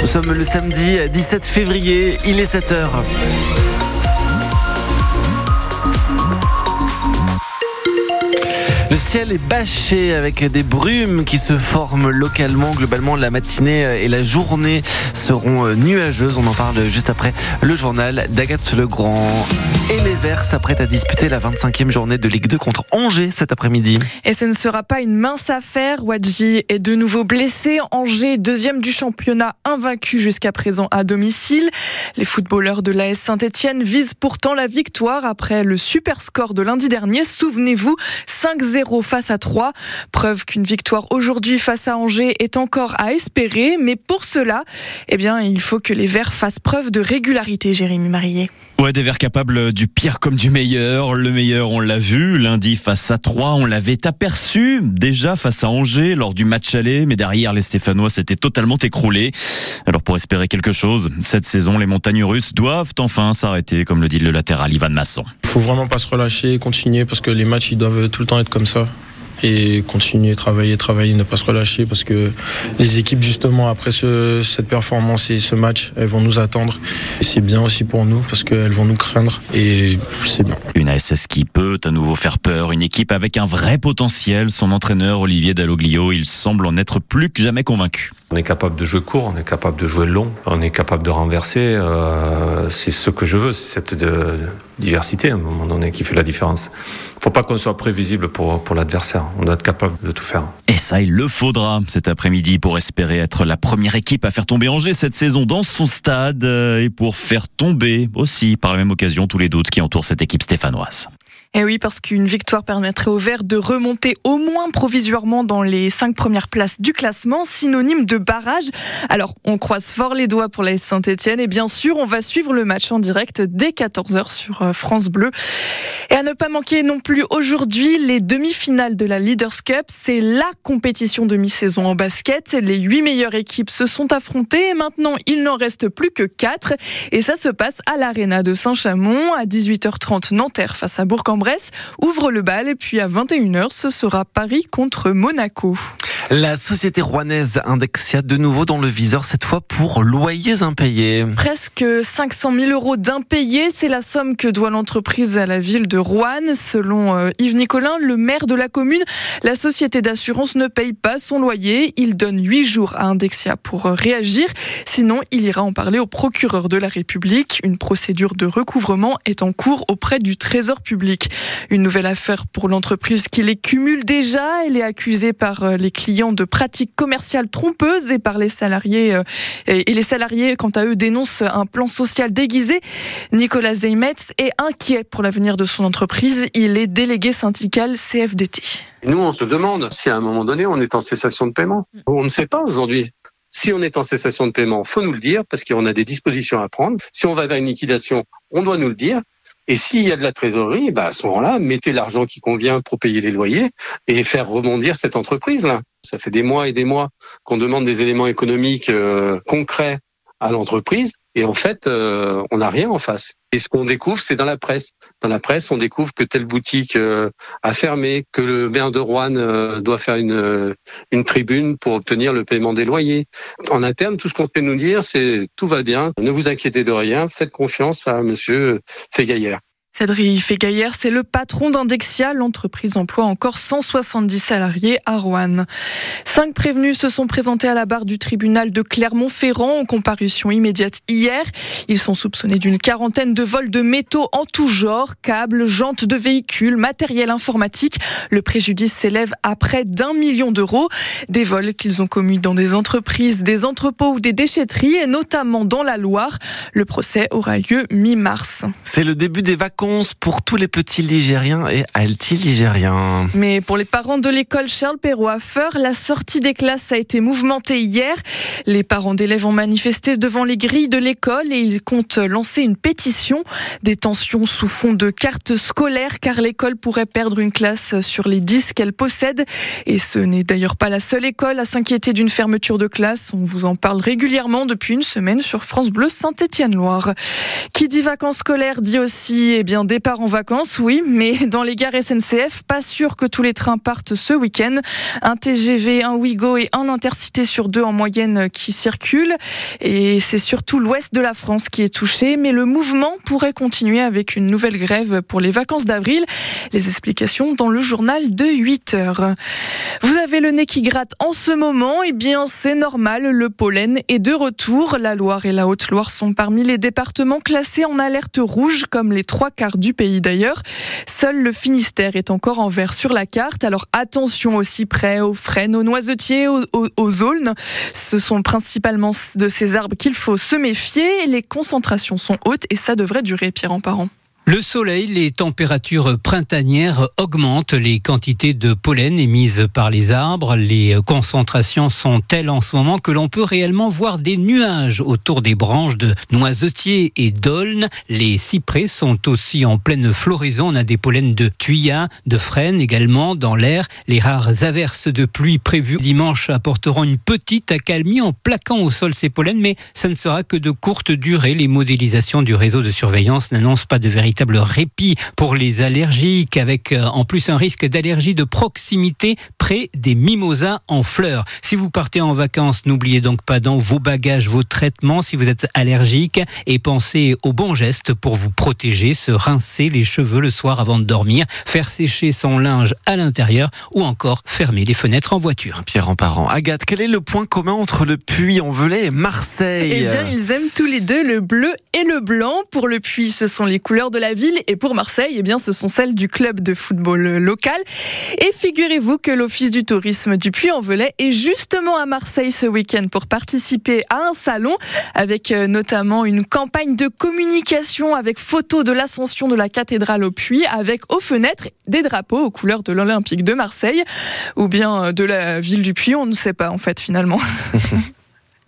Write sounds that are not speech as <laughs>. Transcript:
Nous sommes le samedi 17 février, il est 7h. Le ciel est bâché avec des brumes qui se forment localement. Globalement, la matinée et la journée seront nuageuses. On en parle juste après le journal d'Agathe Legrand. Et les Verts s'apprêtent à disputer la 25e journée de Ligue 2 contre Angers cet après-midi. Et ce ne sera pas une mince affaire. Wadji est de nouveau blessé. Angers, deuxième du championnat, invaincu jusqu'à présent à domicile. Les footballeurs de l'AS Saint-Etienne visent pourtant la victoire après le super score de lundi dernier. Souvenez-vous, 5-0 face à 3. Preuve qu'une victoire aujourd'hui face à Angers est encore à espérer. Mais pour cela, eh bien, il faut que les Verts fassent preuve de régularité, Jérémy Marillet. Ouais, des Verts capables du pire comme du meilleur. Le meilleur, on l'a vu, lundi face à 3, on l'avait aperçu déjà face à Angers lors du match aller, mais derrière les Stéphanois s'étaient totalement écroulés. Alors pour espérer quelque chose, cette saison, les montagnes russes doivent enfin s'arrêter, comme le dit le latéral Ivan Masson. Il faut vraiment pas se relâcher, continuer, parce que les matchs, ils doivent tout le temps être comme ça et continuer, travailler, travailler, ne pas se relâcher parce que les équipes justement après ce, cette performance et ce match, elles vont nous attendre. C'est bien aussi pour nous parce qu'elles vont nous craindre et c'est bien. Une ASS qui peut à nouveau faire peur, une équipe avec un vrai potentiel. Son entraîneur Olivier Dalloglio, il semble en être plus que jamais convaincu. On est capable de jouer court, on est capable de jouer long, on est capable de renverser. Euh, c'est ce que je veux, c'est cette de, diversité à un moment donné qui fait la différence. Faut pas qu'on soit prévisible pour, pour l'adversaire. On doit être capable de tout faire. Et ça, il le faudra cet après-midi pour espérer être la première équipe à faire tomber Angers cette saison dans son stade et pour faire tomber aussi par la même occasion tous les doutes qui entourent cette équipe stéphanoise. Et oui, parce qu'une victoire permettrait aux Verts de remonter au moins provisoirement dans les cinq premières places du classement, synonyme de barrage. Alors, on croise fort les doigts pour la Saint-Etienne et bien sûr, on va suivre le match en direct dès 14h sur euh, France Bleu. Et à ne pas manquer non plus aujourd'hui les demi-finales de la Leaders Cup. C'est la compétition de mi-saison en basket. Les huit meilleures équipes se sont affrontées et maintenant, il n'en reste plus que quatre. Et ça se passe à l'Arena de Saint-Chamond à 18h30 Nanterre face à Bourg-en Bresse ouvre le bal et puis à 21h, ce sera Paris contre Monaco. La société rouennaise Indexia de nouveau dans le viseur, cette fois pour loyers impayés. Presque 500 000 euros d'impayés, c'est la somme que doit l'entreprise à la ville de Rouen. Selon euh, Yves Nicolin, le maire de la commune, la société d'assurance ne paye pas son loyer. Il donne 8 jours à Indexia pour euh, réagir. Sinon, il ira en parler au procureur de la République. Une procédure de recouvrement est en cours auprès du Trésor public. Une nouvelle affaire pour l'entreprise qui les cumule déjà. Elle est accusée par euh, les clients de pratiques commerciales trompeuses et par les salariés. Euh, et les salariés, quant à eux, dénoncent un plan social déguisé. Nicolas Zeimetz est inquiet pour l'avenir de son entreprise. Il est délégué syndical CFDT. Nous, on se demande si à un moment donné, on est en cessation de paiement. On ne sait pas aujourd'hui. Si on est en cessation de paiement, faut nous le dire parce qu'on a des dispositions à prendre. Si on va vers une liquidation, on doit nous le dire. Et s'il y a de la trésorerie, bah à ce moment-là, mettez l'argent qui convient pour payer les loyers et faire rebondir cette entreprise-là. Ça fait des mois et des mois qu'on demande des éléments économiques euh, concrets à l'entreprise et en fait, euh, on n'a rien en face. Et ce qu'on découvre, c'est dans la presse. Dans la presse, on découvre que telle boutique euh, a fermé, que le maire de Rouen euh, doit faire une, une tribune pour obtenir le paiement des loyers. En interne, tout ce qu'on peut nous dire, c'est tout va bien, ne vous inquiétez de rien, faites confiance à Monsieur Fégaillère. Cédric Fégaillère, c'est le patron d'Indexia. L'entreprise emploie encore 170 salariés à Rouen. Cinq prévenus se sont présentés à la barre du tribunal de Clermont-Ferrand en comparution immédiate hier. Ils sont soupçonnés d'une quarantaine de vols de métaux en tout genre, câbles, jantes de véhicules, matériel informatique. Le préjudice s'élève à près d'un million d'euros. Des vols qu'ils ont commis dans des entreprises, des entrepôts ou des déchetteries et notamment dans la Loire. Le procès aura lieu mi-mars. C'est le début des vacances pour tous les petits Ligériens et alti-ligériens. Mais pour les parents de l'école Charles Perrault à Feur, la sortie des classes a été mouvementée hier. Les parents d'élèves ont manifesté devant les grilles de l'école et ils comptent lancer une pétition. Des tensions sous fond de cartes scolaires car l'école pourrait perdre une classe sur les 10 qu'elle possède. Et ce n'est d'ailleurs pas la seule école à s'inquiéter d'une fermeture de classe. On vous en parle régulièrement depuis une semaine sur France Bleu Saint-Étienne-Loire. Qui dit vacances scolaires dit aussi, eh bien, bien départ en vacances, oui, mais dans les gares SNCF, pas sûr que tous les trains partent ce week-end. Un TGV, un Ouigo et un Intercité sur deux en moyenne qui circulent. Et c'est surtout l'ouest de la France qui est touché, mais le mouvement pourrait continuer avec une nouvelle grève pour les vacances d'avril. Les explications dans le journal de 8 heures. Vous avez le nez qui gratte en ce moment, et eh bien c'est normal, le pollen est de retour. La Loire et la Haute-Loire sont parmi les départements classés en alerte rouge, comme les trois quarts du pays d'ailleurs. Seul le Finistère est encore en vert sur la carte, alors attention aussi près aux frênes, aux noisetiers, aux, aux, aulnes. Ce sont principalement de ces arbres qu'il faut se méfier. Les concentrations sont hautes et ça devrait durer, Pierre en parent. Le soleil, les températures printanières augmentent les quantités de pollen émises par les arbres. Les concentrations sont telles en ce moment que l'on peut réellement voir des nuages autour des branches de noisetiers et d'aulnes. Les cyprès sont aussi en pleine floraison. On a des pollens de tuyas, de frênes également dans l'air. Les rares averses de pluie prévues dimanche apporteront une petite accalmie en plaquant au sol ces pollens, mais ça ne sera que de courte durée. Les modélisations du réseau de surveillance n'annoncent pas de véritable répit pour les allergiques, avec euh, en plus un risque d'allergie de proximité près des mimosas en fleurs. Si vous partez en vacances, n'oubliez donc pas dans vos bagages vos traitements si vous êtes allergique et pensez aux bons gestes pour vous protéger, se rincer les cheveux le soir avant de dormir, faire sécher son linge à l'intérieur ou encore fermer les fenêtres en voiture. Pierre en parent. Agathe, quel est le point commun entre le Puy-en-Velay et Marseille? Eh bien, ils aiment tous les deux le bleu et le blanc. Pour le Puy, ce sont les couleurs de la ville et pour Marseille, eh bien, ce sont celles du club de football local. Et figurez-vous que l'Office du tourisme du Puy-en-Velay est justement à Marseille ce week-end pour participer à un salon avec euh, notamment une campagne de communication avec photos de l'ascension de la cathédrale au Puy avec aux fenêtres des drapeaux aux couleurs de l'Olympique de Marseille ou bien euh, de la ville du Puy, on ne sait pas en fait finalement. <laughs>